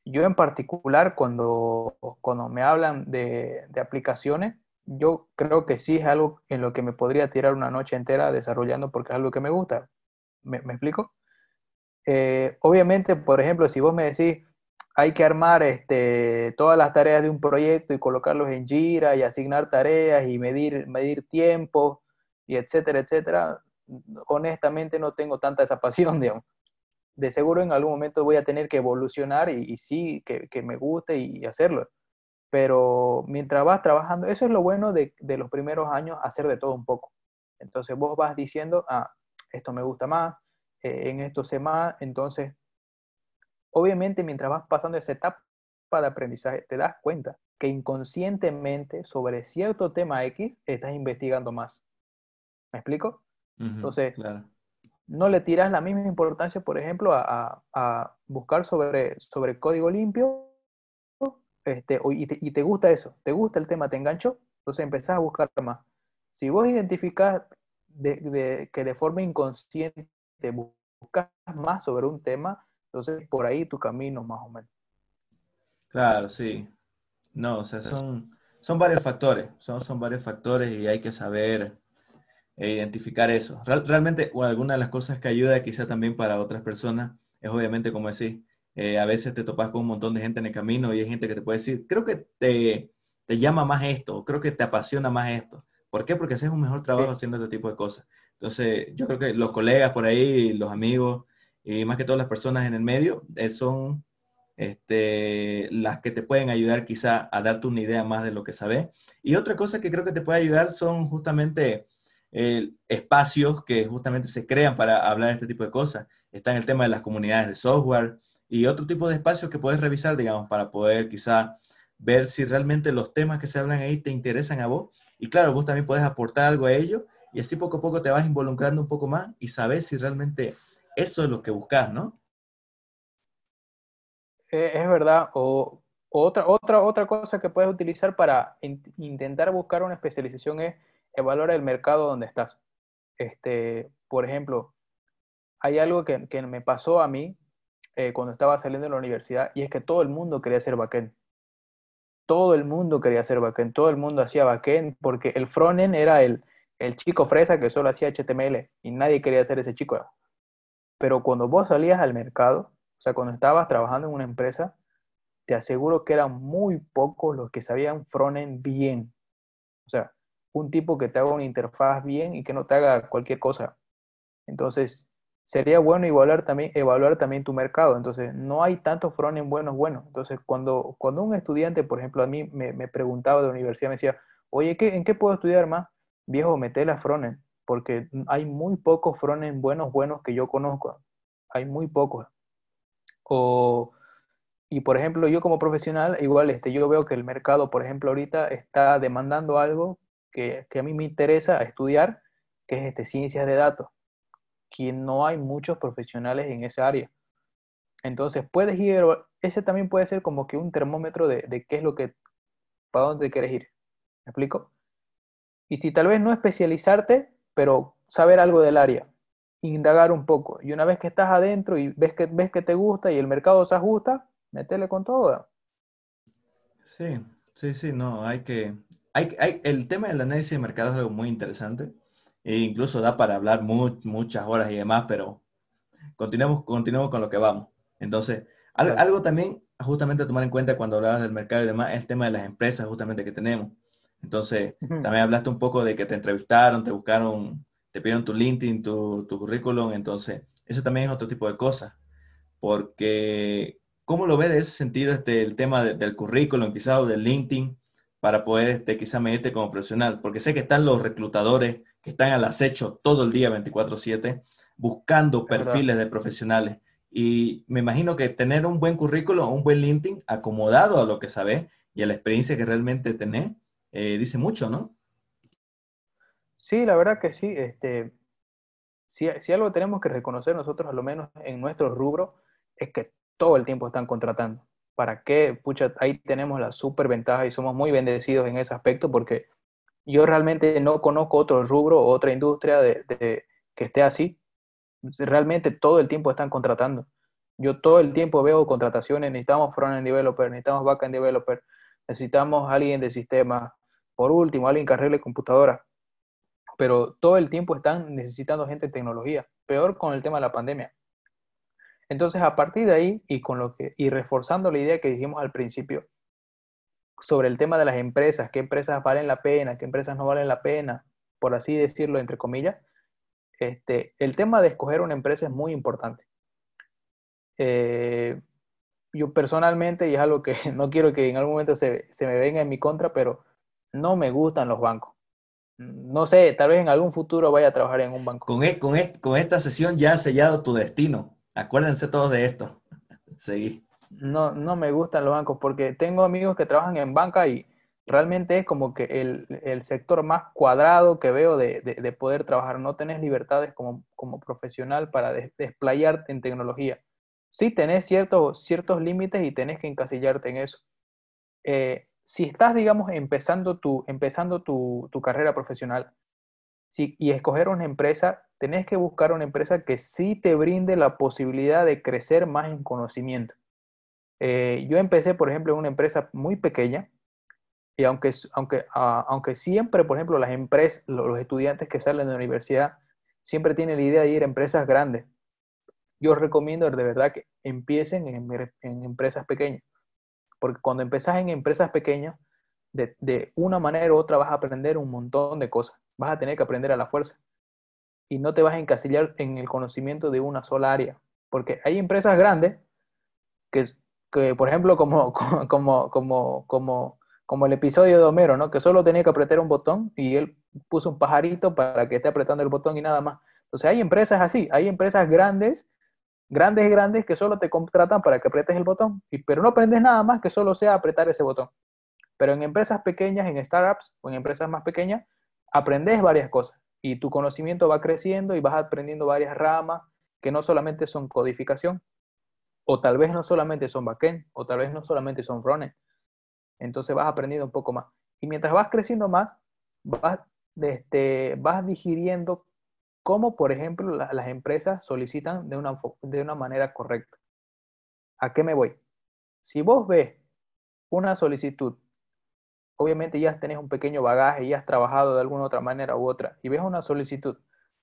yo en particular, cuando, cuando me hablan de, aplicaciones, yo creo que sí es algo en lo que me podría tirar una noche entera desarrollando porque es algo que me gusta. ¿Me, explico? Eh, obviamente, por ejemplo, si vos me decís, hay que armar este, todas las tareas de un proyecto y colocarlos en Jira y asignar tareas y medir, medir tiempo y etcétera, etcétera, honestamente no tengo tanta esa pasión, digamos. De seguro en algún momento voy a tener que evolucionar y, sí, que, me guste y hacerlo. Pero mientras vas trabajando, eso es lo bueno de, los primeros años, hacer de todo un poco. Entonces vos vas diciendo, ah, esto me gusta más, eh, en esto sé más, entonces, obviamente mientras vas pasando esa etapa de aprendizaje, te das cuenta que inconscientemente sobre cierto tema X estás investigando más. ¿Me explico? Entonces, no le tiras la misma importancia, por ejemplo, a, buscar sobre, sobre código limpio, este, y, te, gusta eso, te gusta el tema, te enganchó, entonces empezás a buscar más. Si vos identificás de, que de forma inconsciente buscas más sobre un tema, entonces por ahí tu camino más o menos. Claro, sí. No, o sea, son, son varios factores, son, son varios factores y hay que saber e identificar eso. realmente, alguna de las cosas que ayuda quizá también para otras personas es obviamente, como decís, eh, a veces te topas con un montón de gente en el camino y hay gente que te puede decir, creo que te, te llama más esto, creo que te apasiona más esto. ¿Por qué? Porque haces un mejor trabajo haciendo este tipo de cosas. Entonces, yo creo que los colegas por ahí, los amigos y más que todas las personas en el medio eh, son este, las que te pueden ayudar quizá a darte una idea más de lo que sabes. Y otra cosa que creo que te puede ayudar son justamente espacios que justamente se crean para hablar de este tipo de cosas. Está en el tema de las comunidades de software y otro tipo de espacios que puedes revisar, digamos, para poder quizá ver si realmente los temas que se hablan ahí te interesan a vos. Y claro, vos también puedes aportar algo a ello y así poco a poco te vas involucrando un poco más y sabes si realmente eso es lo que buscas, ¿no? Eh, es verdad. O, otra, otra, otra cosa que puedes utilizar para intentar buscar una especialización es evaluar el mercado donde estás. Este, por ejemplo, hay algo que, me pasó a mí eh, cuando estaba saliendo de la universidad y es que todo el mundo quería ser backend. Todo el mundo quería ser backend, todo el mundo hacía backend porque el frontend era el, el chico fresa que solo hacía HTML y nadie quería ser ese chico. Pero cuando vos salías al mercado, o sea, cuando estabas trabajando en una empresa, te aseguro que eran muy pocos los que sabían frontend bien. O sea, un tipo que te haga una interfaz bien y que no te haga cualquier cosa. Entonces, sería bueno evaluar también, evaluar también tu mercado. Entonces, no hay tantos frontend buenos, buenos. Entonces, cuando, cuando un estudiante, por ejemplo, a mí me, preguntaba de la universidad, me decía, oye, ¿qué, ¿en qué puedo estudiar más? Viejo, mete la frontend, porque hay muy pocos frontend buenos, buenos que yo conozco. Hay muy pocos. O, y por ejemplo, yo como profesional, igual este, yo veo que el mercado, por ejemplo, ahorita está demandando algo que, a mí me interesa estudiar, que es este, ciencias de datos, que no hay muchos profesionales en esa área. Entonces puedes ir, ese también puede ser como que un termómetro de, qué es lo que, para dónde quieres ir. ¿Me explico? Y si tal vez no especializarte, pero saber algo del área, indagar un poco. Y una vez que estás adentro y ves que, ves que te gusta y el mercado se ajusta, metele con todo. Sí, sí, sí, no, hay que... Hay, hay, el tema del análisis de mercado es algo muy interesante e incluso da para hablar muchas horas y demás, pero continuemos, continuemos con lo que vamos. Entonces, algo, algo también justamente a tomar en cuenta cuando hablabas del mercado y demás es el tema de las empresas justamente que tenemos. Entonces, también hablaste un poco de que te entrevistaron, te buscaron, te pidieron tu LinkedIn, tu, tu currículum, entonces, eso también es otro tipo de cosas. Porque, ¿cómo lo ves de ese sentido este, el tema del currículum, quizás, o del LinkedIn, para poder este, quizás medirte como profesional? Porque sé que están los reclutadores que están al acecho todo el día 24/7, buscando perfiles de profesionales. Y me imagino que tener un buen currículum, un buen LinkedIn acomodado a lo que sabes y a la experiencia que realmente tenés, eh, dice mucho, ¿no? Sí, la verdad que sí. Este, si, si, algo tenemos que reconocer nosotros, a lo menos en nuestro rubro, es que todo el tiempo están contratando. ¿Para qué? Pucha, ahí tenemos la super ventaja y somos muy bendecidos en ese aspecto porque yo realmente no conozco otro rubro o otra industria de, que esté así. Realmente todo el tiempo están contratando. Yo todo el tiempo veo contrataciones, necesitamos front-end developer, necesitamos back-end developer, necesitamos alguien de sistema, por último, alguien que arregle computadora. Pero todo el tiempo están necesitando gente de tecnología. Peor con el tema de la pandemia. Entonces, a partir de ahí y, con lo que, y reforzando la idea que dijimos al principio sobre el tema de las empresas, qué empresas valen la pena, qué empresas no valen la pena, por así decirlo, entre comillas, este, el tema de escoger una empresa es muy importante. Eh, yo personalmente, y es algo que no quiero que en algún momento se, se me venga en mi contra, pero no me gustan los bancos. No sé, tal vez en algún futuro vaya a trabajar en un banco. Con, e, con, e, con esta sesión ya has sellado tu destino. Acuérdense todos de esto. Seguí. No, no me gustan los bancos porque tengo amigos que trabajan en banca y realmente es como que el, el sector más cuadrado que veo de, de, de, poder trabajar. No tenés libertades como, como profesional para desplayarte en tecnología. Sí tenés ciertos, ciertos límites y tenés que encasillarte en eso. Eh, si estás, digamos, empezando tu, empezando tu, tu carrera profesional y escoger una empresa, tenés que buscar una empresa que sí te brinde la posibilidad de crecer más en conocimiento. Eh, yo empecé, por ejemplo, en una empresa muy pequeña y aunque, aunque, uh, aunque siempre, por ejemplo, las empresas, los estudiantes que salen de la universidad siempre tienen la idea de ir a empresas grandes, yo recomiendo de verdad que empiecen en, en empresas pequeñas porque cuando empezás en empresas pequeñas, de, de, una manera u otra vas a aprender un montón de cosas. Vas a tener que aprender a la fuerza. Y no te vas a encasillar en el conocimiento de una sola área. Porque hay empresas grandes que, que por ejemplo, como, como, como, como, como el episodio de Homero, ¿no? Que solo tenía que apretar un botón y él puso un pajarito para que esté apretando el botón y nada más. Entonces hay empresas así, hay empresas grandes grandes grandes que solo te contratan para que apretes el botón, y, pero no aprendes nada más que solo sea apretar ese botón. Pero en empresas pequeñas, en startups o en empresas más pequeñas, aprendes varias cosas y tu conocimiento va creciendo y vas aprendiendo varias ramas que no solamente son codificación, o tal vez no solamente son backend, o tal vez no solamente son frontend. Entonces vas aprendiendo un poco más. Y mientras vas creciendo más, vas, este, vas digiriendo cómo, por ejemplo, la, las empresas solicitan de una, de una manera correcta. ¿A qué me voy? Si vos ves una solicitud, obviamente ya tenés un pequeño bagaje, ya has trabajado de alguna otra manera u otra, y ves una solicitud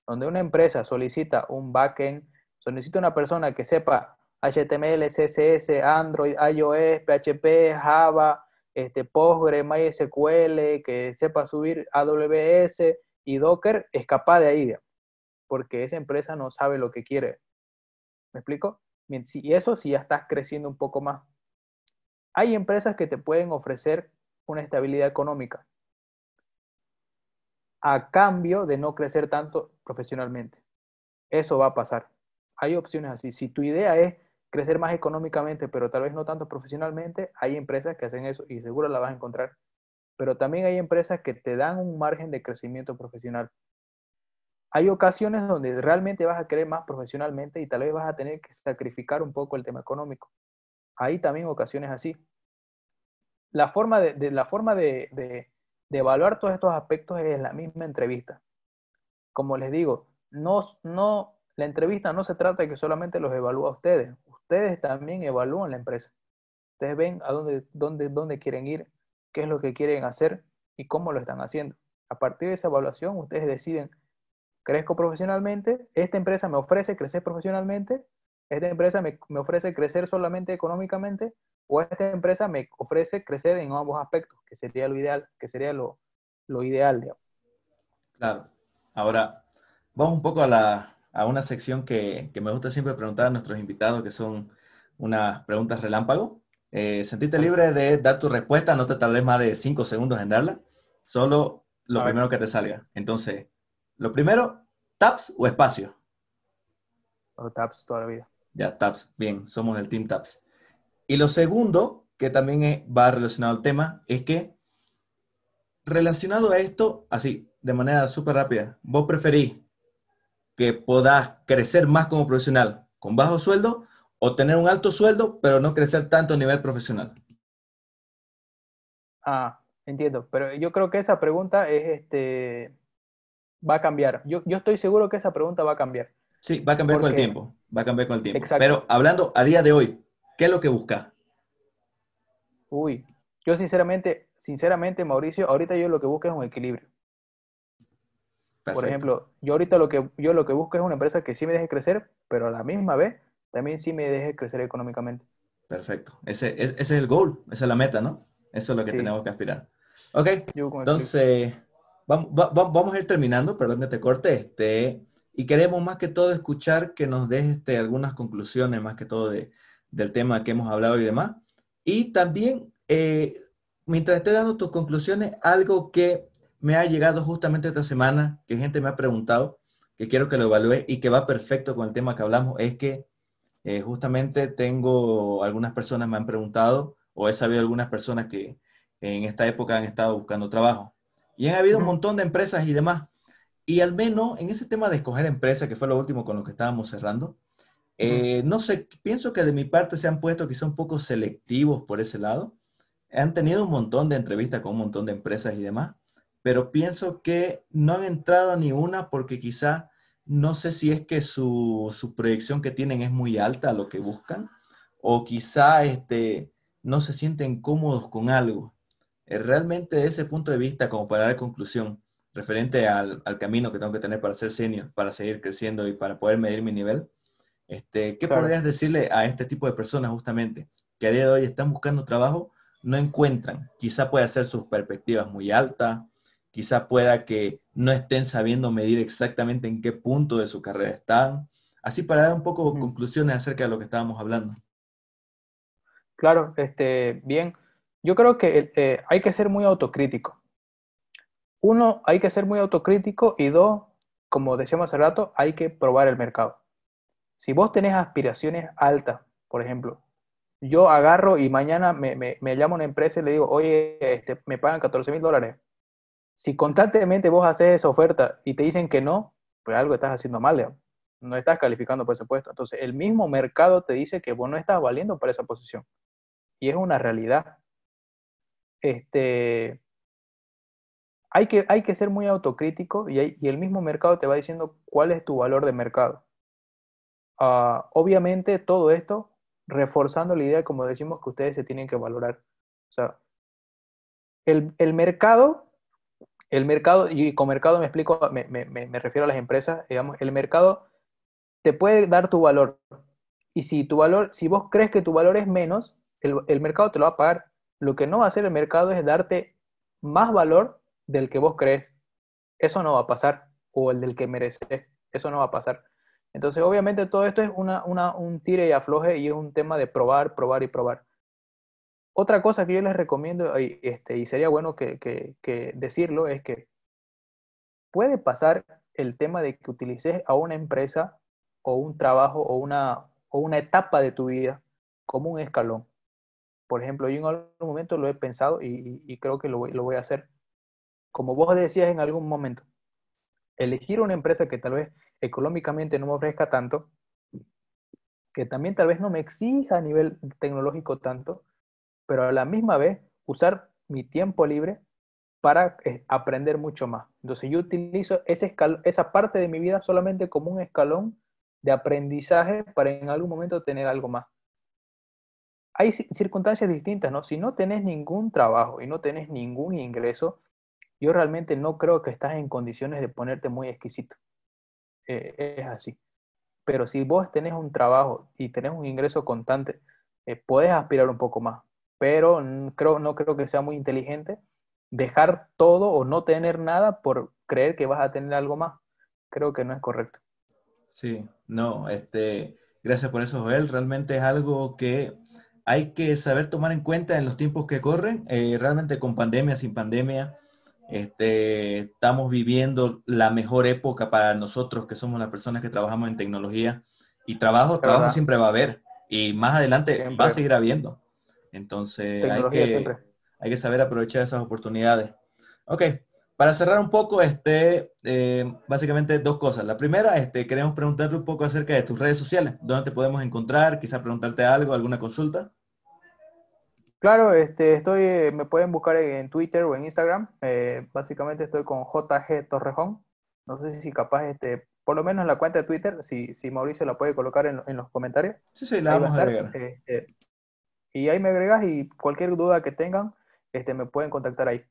donde una empresa solicita un backend, solicita una persona que sepa HTML, CSS, Android, iOS, PHP, Java, este, Postgre, MySQL, que sepa subir AWS y Docker, es capaz de ahí porque esa empresa no sabe lo que quiere. ¿Me explico? Y eso si ya estás creciendo un poco más. Hay empresas que te pueden ofrecer una estabilidad económica a cambio de no crecer tanto profesionalmente. Eso va a pasar. Hay opciones así. Si tu idea es crecer más económicamente, pero tal vez no tanto profesionalmente, hay empresas que hacen eso y seguro la vas a encontrar. Pero también hay empresas que te dan un margen de crecimiento profesional hay ocasiones donde realmente vas a querer más profesionalmente y tal vez vas a tener que sacrificar un poco el tema económico. Hay también ocasiones así. La forma de, la forma de, evaluar todos estos aspectos es la misma entrevista. Como les digo, no, no, la entrevista no se trata de que solamente los evalúa a ustedes, ustedes también evalúan la empresa. Ustedes ven a dónde, dónde, dónde quieren ir, qué es lo que quieren hacer y cómo lo están haciendo. A partir de esa evaluación, ustedes deciden, crezco profesionalmente, esta empresa me ofrece crecer profesionalmente, esta empresa me, me ofrece crecer solamente económicamente, o esta empresa me ofrece crecer en ambos aspectos, que sería lo ideal, que sería lo, lo ideal. Digamos. Claro. Ahora, vamos un poco a, la, a una sección que, que, me gusta siempre preguntar a nuestros invitados, que son unas preguntas relámpago. Eh, sentite libre de dar tu respuesta, no te tardes más de cinco segundos en darla, solo lo primero que te salga. Entonces, lo primero, taps o espacio. O taps toda la vida. Ya, taps, bien, somos del Team Taps. Y lo segundo, que también va relacionado al tema, es que relacionado a esto, así, de manera súper rápida, vos preferís que puedas crecer más como profesional con bajo sueldo o tener un alto sueldo, pero no crecer tanto a nivel profesional? Ah, entiendo, pero yo creo que esa pregunta es este va a cambiar. Yo, yo estoy seguro que esa pregunta va a cambiar. Sí, va a cambiar con el tiempo. Va a cambiar con el tiempo. Pero hablando a día de hoy, ¿qué es lo que busca? Uy, yo sinceramente, sinceramente, Mauricio, ahorita yo lo que busco es un equilibrio. Por ejemplo, yo ahorita lo que yo lo que busco es una empresa que sí me deje crecer, pero a la misma vez también sí me deje crecer económicamente. Perfecto. Ese, es el goal, esa es la meta, ¿no? Eso es lo que tenemos que aspirar. Ok, entonces vamos, vamos, a ir terminando, perdón que te corte, este, y queremos más que todo escuchar que nos des este, algunas conclusiones, más que todo de, del tema que hemos hablado y demás. Y también, eh, mientras esté dando tus conclusiones, algo que me ha llegado justamente esta semana, que gente me ha preguntado, que quiero que lo evalúe y que va perfecto con el tema que hablamos, es que eh, justamente tengo, algunas personas me han preguntado, o he sabido algunas personas que en esta época han estado buscando trabajo. Y han habido un montón de empresas y demás. Y al menos en ese tema de escoger empresa, que fue lo último con lo que estábamos cerrando, eh, no sé, pienso que de mi parte se han puesto quizá un poco selectivos por ese lado. Han tenido un montón de entrevistas con un montón de empresas y demás, pero pienso que no han entrado ni una porque quizá no sé si es que su, su, proyección que tienen es muy alta a lo que buscan, o quizá este, no se sienten cómodos con algo. Eh, realmente de ese punto de vista, como para dar conclusión, referente al, al, camino que tengo que tener para ser senior, para seguir creciendo y para poder medir mi nivel, este, ¿qué podrías decirle a este tipo de personas justamente que a día de hoy están buscando trabajo, no encuentran? Quizá pueda ser sus perspectivas muy altas, quizá pueda que no estén sabiendo medir exactamente en qué punto de su carrera están. Así para dar un poco conclusiones acerca de lo que estábamos hablando. Claro, este, bien. Yo creo que eh, hay que ser muy autocrítico. Uno, hay que ser muy autocrítico y dos, como decíamos hace rato, hay que probar el mercado. Si vos tenés aspiraciones altas, por ejemplo, yo agarro y mañana me, me, me una empresa y le digo, oye, este, me pagan 14 mil dólares si constantemente vos haces esa oferta y te dicen que no, pues algo estás haciendo mal, no estás calificando por ese puesto. Entonces, el mismo mercado te dice que vos no estás valiendo para esa posición. Y es una realidad. Este, hay, que, hay que ser muy autocrítico y el mismo mercado te va diciendo cuál es tu valor de mercado. Uh, obviamente, todo esto reforzando la idea, como decimos, que ustedes se tienen que valorar. O sea, el, el mercado el mercado, y con mercado me explico, me, refiero a las empresas, digamos, el mercado te puede dar tu valor. Y si tu valor, si vos crees que tu valor es menos, el, mercado te lo va a pagar. Lo que no va a hacer el mercado es darte más valor del que vos crees. Eso no va a pasar. O el del que mereces. Eso no va a pasar. Entonces, obviamente, todo esto es una, un tire y afloje y es un tema de probar, probar y probar. Otra cosa que yo les recomiendo, y, este, y sería bueno que, decirlo, es que puede pasar el tema de que utilices a una empresa o un trabajo o una, o una etapa de tu vida como un escalón. Por ejemplo, yo en algún momento lo he pensado y, creo que lo voy, a hacer. Como vos decías en algún momento, elegir una empresa que tal vez económicamente no me ofrezca tanto, que también tal vez no me exija a nivel tecnológico tanto, pero a la misma vez usar mi tiempo libre para eh, aprender mucho más. Entonces yo utilizo ese esa parte de mi vida solamente como un escalón de aprendizaje para en algún momento tener algo más. Hay circunstancias distintas, ¿no? Si no tenés ningún trabajo y no tenés ningún ingreso, yo realmente no creo que estás en condiciones de ponerte muy exquisito. Eh, es así. Pero si vos tenés un trabajo y tenés un ingreso constante, eh, puedes aspirar un poco más. Pero creo, no creo que sea muy inteligente dejar todo o no tener nada por creer que vas a tener algo más. Creo que no es correcto. Sí, no, este, gracias por eso, Joel. Realmente es algo que hay que saber tomar en cuenta en los tiempos que corren. Eh, realmente con pandemia, sin pandemia, este, estamos viviendo la mejor época para nosotros que somos las personas que trabajamos en tecnología. Y trabajo, trabajo siempre va a haber. Y más adelante va a seguir habiendo. Entonces, hay que, hay que saber aprovechar esas oportunidades. Ok, para cerrar un poco, este, eh, básicamente dos cosas. La primera, este, queremos preguntarte un poco acerca de tus redes sociales. ¿Dónde te podemos encontrar? Quizá preguntarte algo, alguna consulta. Claro, este, estoy, eh, me pueden buscar en Twitter o en Instagram. Eh, básicamente estoy con JG Torrejón. No sé si capaz, este, por lo menos en la cuenta de Twitter, si, si Mauricio la puede colocar en, en los comentarios. Sí, sí, la vamos a, agregar. Este, y ahí me agregas y cualquier duda que tengan, este, me pueden contactar ahí.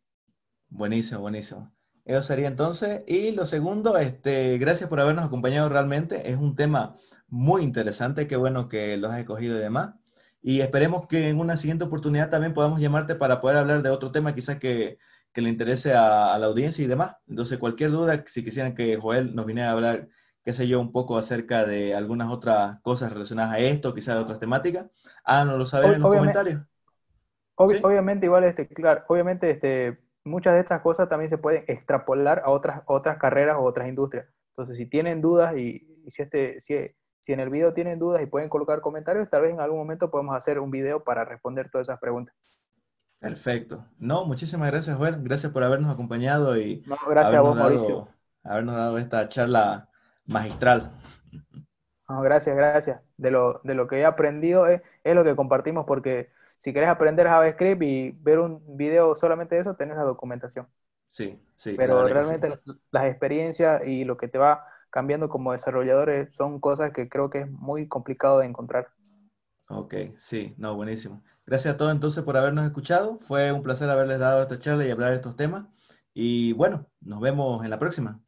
Buenísimo, buenísimo. Eso sería entonces. Y lo segundo, este, gracias por habernos acompañado realmente. Es un tema muy interesante. Qué bueno que lo has escogido y demás. Y esperemos que en una siguiente oportunidad también podamos llamarte para poder hablar de otro tema, quizás que, que le interese a, la audiencia y demás. Entonces, cualquier duda, si quisieran que Joel nos viniera a hablar, qué sé yo, un poco acerca de algunas otras cosas relacionadas a esto, quizás de otras temáticas, háganoslo saber en los comentarios. Obviamente, igual, este, claro, obviamente, este, muchas de estas cosas también se pueden extrapolar a otras, otras carreras o otras industrias. Entonces, si tienen dudas y, si, este, si, si en el video tienen dudas y pueden colocar comentarios, tal vez en algún momento podemos hacer un video para responder todas esas preguntas. Perfecto. No, muchísimas gracias, Juan. Gracias por habernos acompañado y gracias a vos, Mauricio. Habernos dado esta charla magistral. No, gracias, gracias. De lo, de lo que he aprendido es, es lo que compartimos porque si querés aprender JavaScript y ver un video solamente de eso, tenés la documentación. Sí, sí. Pero realmente las experiencias y lo que te va cambiando como desarrollador son cosas que creo que es muy complicado de encontrar. Ok, sí, no, buenísimo. Gracias a todos entonces por habernos escuchado. Fue un placer haberles dado esta charla y hablar de estos temas. Y bueno, nos vemos en la próxima.